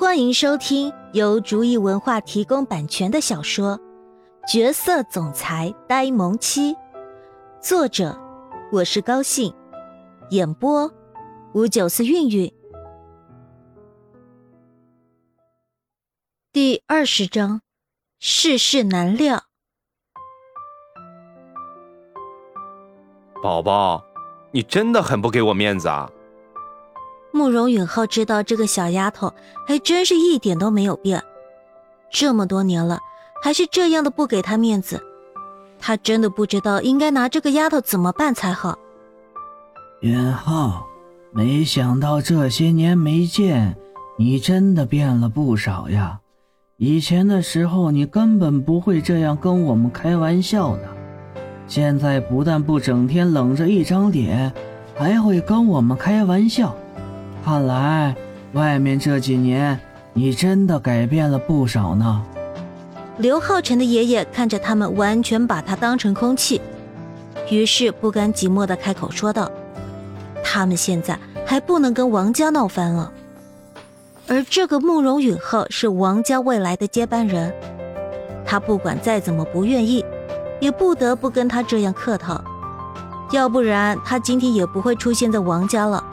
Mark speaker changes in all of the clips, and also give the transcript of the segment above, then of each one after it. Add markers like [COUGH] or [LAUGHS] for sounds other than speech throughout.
Speaker 1: 欢迎收听由竹意文化提供版权的小说《角色总裁呆萌妻》，作者我是高兴，演播五九四韵韵。第二十章，世事难料。
Speaker 2: 宝宝，你真的很不给我面子啊！
Speaker 1: 慕容允浩知道这个小丫头还真是一点都没有变，这么多年了还是这样的不给他面子，他真的不知道应该拿这个丫头怎么办才好。
Speaker 3: 允浩，没想到这些年没见，你真的变了不少呀！以前的时候你根本不会这样跟我们开玩笑的，现在不但不整天冷着一张脸，还会跟我们开玩笑。看来，外面这几年你真的改变了不少呢。
Speaker 1: 刘浩辰的爷爷看着他们，完全把他当成空气，于是不甘寂寞的开口说道：“他们现在还不能跟王家闹翻了，而这个慕容允浩是王家未来的接班人，他不管再怎么不愿意，也不得不跟他这样客套，要不然他今天也不会出现在王家了。”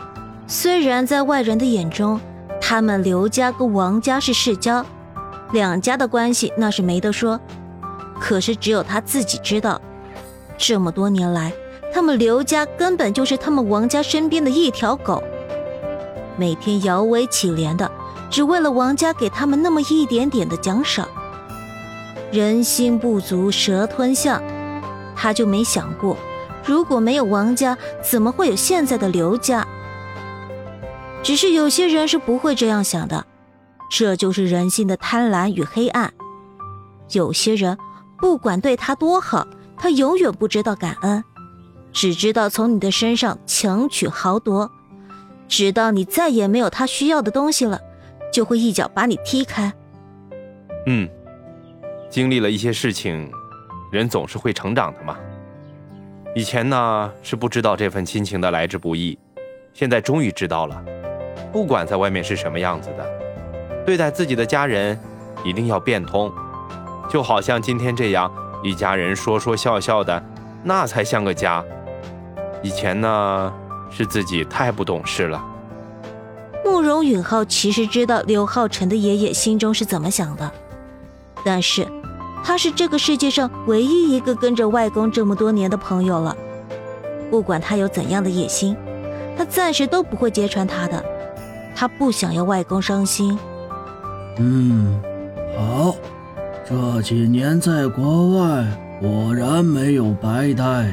Speaker 1: 虽然在外人的眼中，他们刘家跟王家是世交，两家的关系那是没得说。可是只有他自己知道，这么多年来，他们刘家根本就是他们王家身边的一条狗，每天摇尾乞怜的，只为了王家给他们那么一点点的奖赏。人心不足蛇吞象，他就没想过，如果没有王家，怎么会有现在的刘家？只是有些人是不会这样想的，这就是人性的贪婪与黑暗。有些人不管对他多好，他永远不知道感恩，只知道从你的身上强取豪夺，直到你再也没有他需要的东西了，就会一脚把你踢开。
Speaker 2: 嗯，经历了一些事情，人总是会成长的嘛。以前呢是不知道这份亲情的来之不易，现在终于知道了。不管在外面是什么样子的，对待自己的家人一定要变通，就好像今天这样，一家人说说笑笑的，那才像个家。以前呢，是自己太不懂事了。
Speaker 1: 慕容允浩其实知道刘浩辰的爷爷心中是怎么想的，但是他是这个世界上唯一一个跟着外公这么多年的朋友了，不管他有怎样的野心，他暂时都不会揭穿他的。他不想要外公伤心。
Speaker 3: 嗯，好，这几年在国外果然没有白待。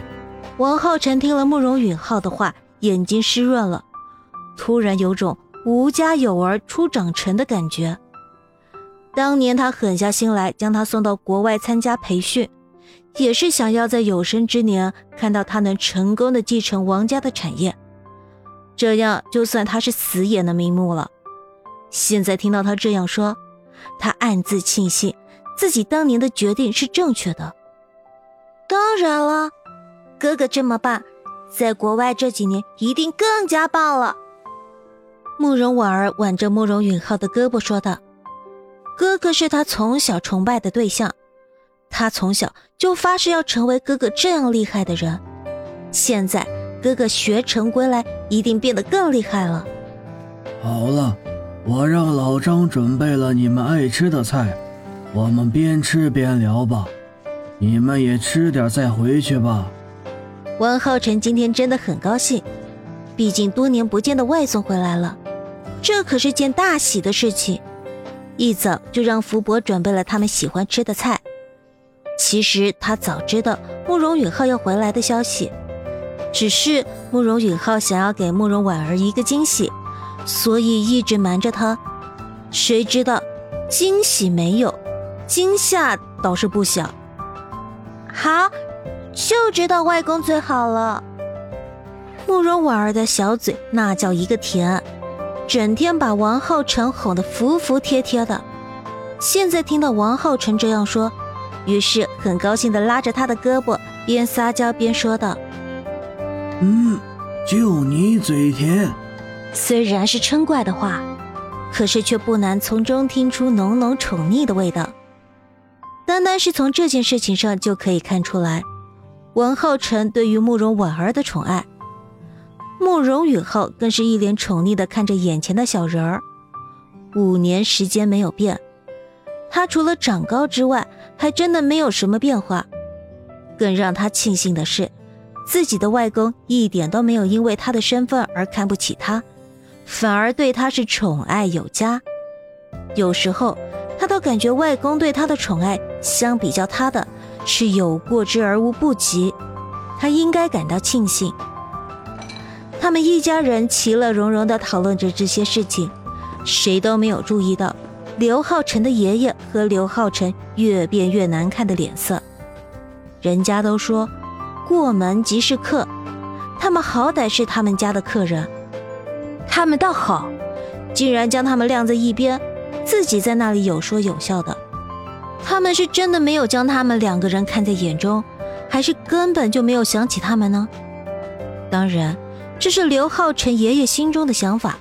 Speaker 1: 王浩辰听了慕容允浩的话，眼睛湿润了，突然有种吴家有儿初长成的感觉。当年他狠下心来将他送到国外参加培训，也是想要在有生之年看到他能成功的继承王家的产业。这样，就算他是死也能瞑目了。现在听到他这样说，他暗自庆幸自己当年的决定是正确的。当然了，哥哥这么棒，在国外这几年一定更加棒了。慕容婉儿挽着慕容允浩的胳膊说道：“哥哥是他从小崇拜的对象，他从小就发誓要成为哥哥这样厉害的人。现在。”哥哥学成归来，一定变得更厉害了。
Speaker 3: 好了，我让老张准备了你们爱吃的菜，我们边吃边聊吧。你们也吃点再回去吧。
Speaker 1: 王浩辰今天真的很高兴，毕竟多年不见的外孙回来了，这可是件大喜的事情。一早就让福伯准备了他们喜欢吃的菜。其实他早知道慕容允浩要回来的消息。只是慕容允浩想要给慕容婉儿一个惊喜，所以一直瞒着她。谁知道惊喜没有，惊吓倒是不小。好，就知道外公最好了。慕容婉儿的小嘴那叫一个甜，整天把王浩辰哄得服服帖帖的。现在听到王浩辰这样说，于是很高兴的拉着他的胳膊，边撒娇边说道。
Speaker 3: 嗯，就你嘴甜。
Speaker 1: 虽然是嗔怪的话，可是却不难从中听出浓浓宠溺的味道。单单是从这件事情上就可以看出来，王浩辰对于慕容婉儿的宠爱。慕容雨浩更是一脸宠溺的看着眼前的小人儿。五年时间没有变，他除了长高之外，还真的没有什么变化。更让他庆幸的是，自己的外公一点都没有因为他的身份而看不起他，反而对他是宠爱有加。有时候，他都感觉外公对他的宠爱，相比较他的，是有过之而无不及。他应该感到庆幸。他们一家人其乐融融地讨论着这些事情。谁都没有注意到，刘浩辰的爷爷和刘浩辰越变越难看的脸色。人家都说，过门即是客，他们好歹是他们家的客人，他们倒好，竟然将他们晾在一边，自己在那里有说有笑的。他们是真的没有将他们两个人看在眼中，还是根本就没有想起他们呢？当然，这是刘浩辰爷爷心中的想法。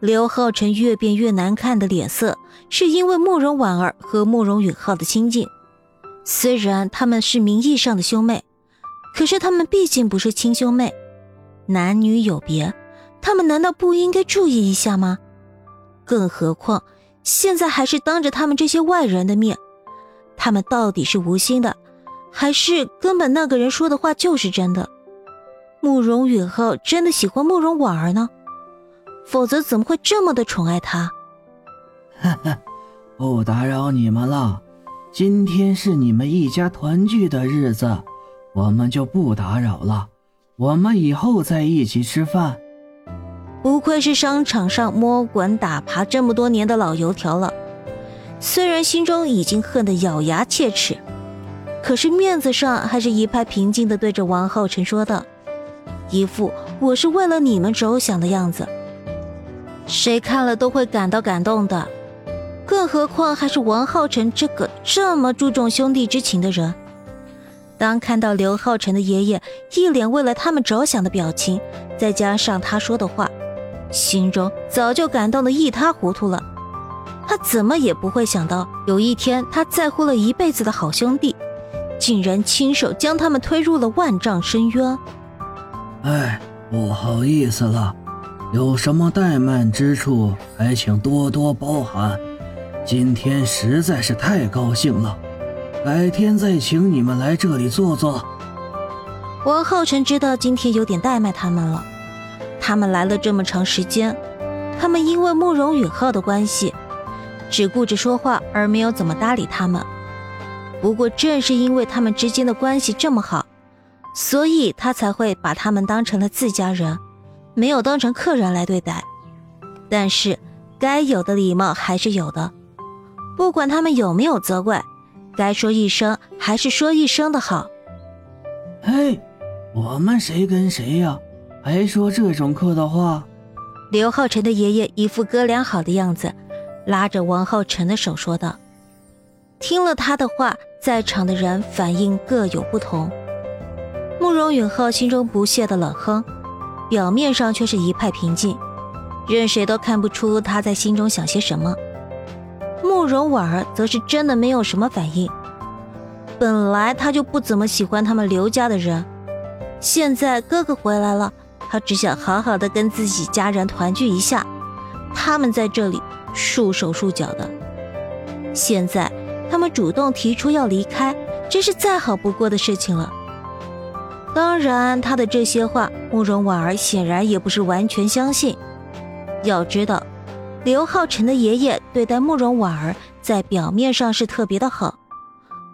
Speaker 1: 刘浩辰越变越难看的脸色，是因为慕容婉儿和慕容允浩的亲近。虽然他们是名义上的兄妹，可是他们毕竟不是亲兄妹，男女有别，他们难道不应该注意一下吗？更何况现在还是当着他们这些外人的面，他们到底是无心的，还是根本那个人说的话就是真的？慕容允浩真的喜欢慕容婉儿呢？否则怎么会这么的宠爱他？
Speaker 3: 哈 [LAUGHS] 哈，不打扰你们了。今天是你们一家团聚的日子，我们就不打扰了。我们以后再一起吃饭。
Speaker 1: 不愧是商场上摸滚打爬这么多年的老油条了，虽然心中已经恨得咬牙切齿，可是面子上还是一派平静的对着王浩辰说道，一副我是为了你们着想的样子。谁看了都会感到感动的，更何况还是王浩辰这个这么注重兄弟之情的人。当看到刘浩辰的爷爷一脸为了他们着想的表情，再加上他说的话，心中早就感动的一塌糊涂了。他怎么也不会想到，有一天他在乎了一辈子的好兄弟，竟然亲手将他们推入了万丈深渊。
Speaker 3: 哎，不好意思了。有什么怠慢之处，还请多多包涵。今天实在是太高兴了，改天再请你们来这里坐坐。
Speaker 1: 王浩辰知道今天有点怠慢他们了，他们来了这么长时间，他们因为慕容允浩的关系，只顾着说话而没有怎么搭理他们。不过正是因为他们之间的关系这么好，所以他才会把他们当成了自家人。没有当成客人来对待，但是该有的礼貌还是有的。不管他们有没有责怪，该说一声还是说一声的好。
Speaker 3: 嘿，我们谁跟谁呀？还说这种客套话？
Speaker 1: 刘浩辰的爷爷一副哥俩好的样子，拉着王浩辰的手说道。听了他的话，在场的人反应各有不同。慕容允浩心中不屑的冷哼。表面上却是一派平静，任谁都看不出他在心中想些什么。慕容婉儿则是真的没有什么反应。本来他就不怎么喜欢他们刘家的人，现在哥哥回来了，他只想好好的跟自己家人团聚一下。他们在这里束手束脚的，现在他们主动提出要离开，真是再好不过的事情了。当然，他的这些话，慕容婉儿显然也不是完全相信。要知道，刘浩辰的爷爷对待慕容婉儿，在表面上是特别的好，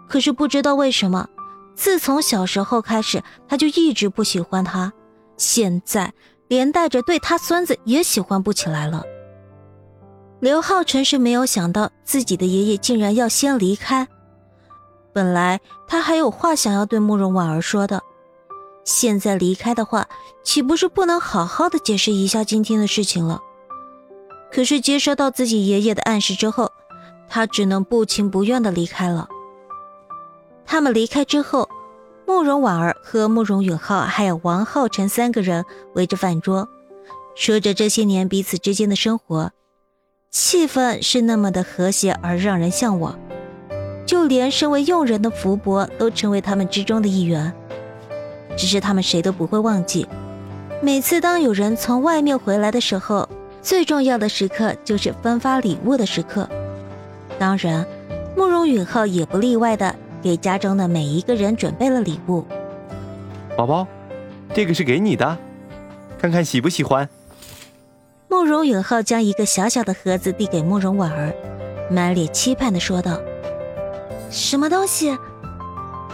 Speaker 1: 可是不知道为什么，自从小时候开始，他就一直不喜欢他，现在连带着对他孙子也喜欢不起来了。刘浩辰是没有想到自己的爷爷竟然要先离开，本来他还有话想要对慕容婉儿说的。现在离开的话，岂不是不能好好的解释一下今天的事情了？可是接收到自己爷爷的暗示之后，他只能不情不愿的离开了。他们离开之后，慕容婉儿和慕容允浩还有王浩辰三个人围着饭桌，说着这些年彼此之间的生活。气氛是那么的和谐而让人向往，就连身为佣人的福伯都成为他们之中的一员。只是他们谁都不会忘记，每次当有人从外面回来的时候，最重要的时刻就是分发礼物的时刻。当然，慕容允浩也不例外的给家中的每一个人准备了礼物。
Speaker 2: 宝宝，这个是给你的，看看喜不喜欢。
Speaker 1: 慕容允浩将一个小小的盒子递给慕容婉儿，满脸期盼的说道：“什么东西？”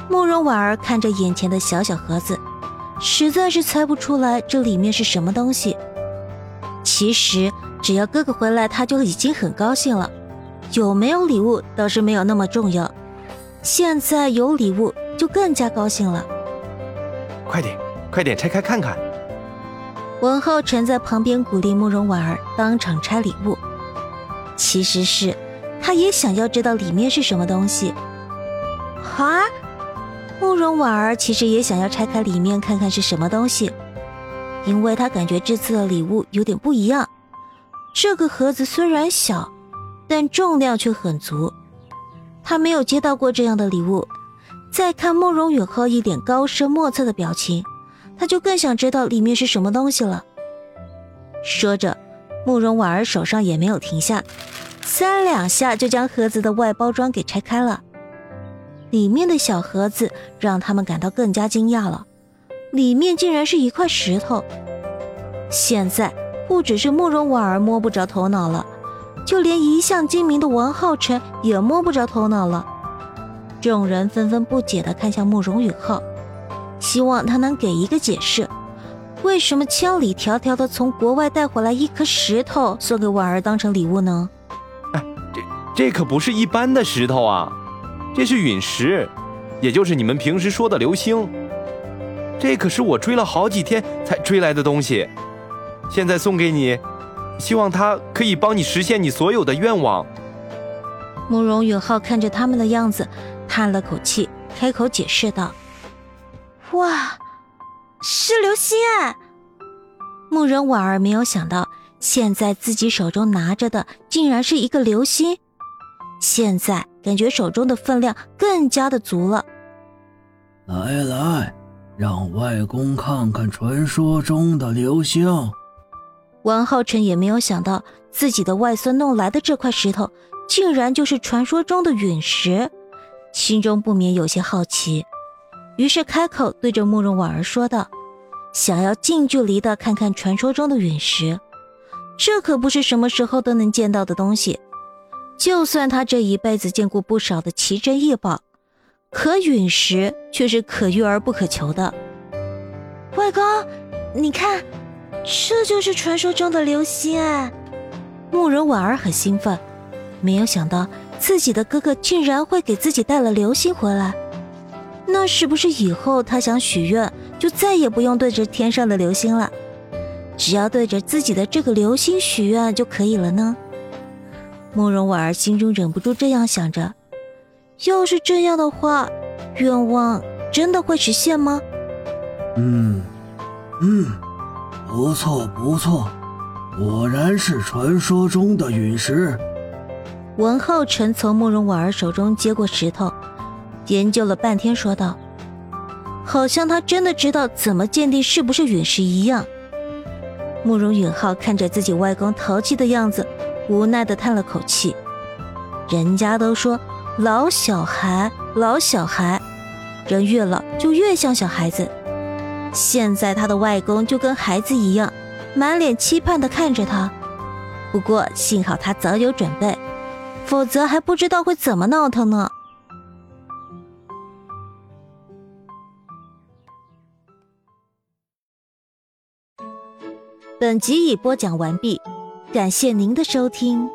Speaker 1: 慕容婉儿看着眼前的小小盒子，实在是猜不出来这里面是什么东西。其实只要哥哥回来，他就已经很高兴了。有没有礼物倒是没有那么重要，现在有礼物就更加高兴了。
Speaker 2: 快点，快点拆开看看。
Speaker 1: 文浩辰在旁边鼓励慕容婉儿当场拆礼物，其实是他也想要知道里面是什么东西。啊！慕容婉儿其实也想要拆开里面看看是什么东西，因为他感觉这次的礼物有点不一样。这个盒子虽然小，但重量却很足。他没有接到过这样的礼物。再看慕容允浩一脸高深莫测的表情，他就更想知道里面是什么东西了。说着，慕容婉儿手上也没有停下，三两下就将盒子的外包装给拆开了。里面的小盒子让他们感到更加惊讶了，里面竟然是一块石头。现在不只是慕容婉儿摸不着头脑了，就连一向精明的王浩辰也摸不着头脑了。众人纷纷不解地看向慕容允浩，希望他能给一个解释：为什么千里迢迢地从国外带回来一颗石头送给婉儿当成礼物呢？
Speaker 2: 哎，这这可不是一般的石头啊！这是陨石，也就是你们平时说的流星。这可是我追了好几天才追来的东西，现在送给你，希望它可以帮你实现你所有的愿望。
Speaker 1: 慕容允浩看着他们的样子，叹了口气，开口解释道：“哇，是流星啊！”慕容婉儿没有想到，现在自己手中拿着的竟然是一个流星。现在感觉手中的分量更加的足了。
Speaker 3: 来来，让外公看看传说中的流星。
Speaker 1: 王浩辰也没有想到自己的外孙弄来的这块石头，竟然就是传说中的陨石，心中不免有些好奇，于是开口对着慕容婉儿说道：“想要近距离的看看传说中的陨石，这可不是什么时候都能见到的东西。”就算他这一辈子见过不少的奇珍异宝，可陨石却是可遇而不可求的。外公，你看，这就是传说中的流星啊！慕容婉儿很兴奋，没有想到自己的哥哥竟然会给自己带了流星回来。那是不是以后他想许愿，就再也不用对着天上的流星了，只要对着自己的这个流星许愿就可以了呢？慕容婉儿心中忍不住这样想着：要是这样的话，愿望真的会实现吗？
Speaker 3: 嗯，嗯，不错不错，果然是传说中的陨石。
Speaker 1: 文浩辰从慕容婉儿手中接过石头，研究了半天，说道：“好像他真的知道怎么鉴定是不是陨石一样。”慕容允浩看着自己外公淘气的样子。无奈的叹了口气，人家都说老小孩，老小孩，人越老就越像小孩子。现在他的外公就跟孩子一样，满脸期盼的看着他。不过幸好他早有准备，否则还不知道会怎么闹腾呢。本集已播讲完毕。感谢您的收听。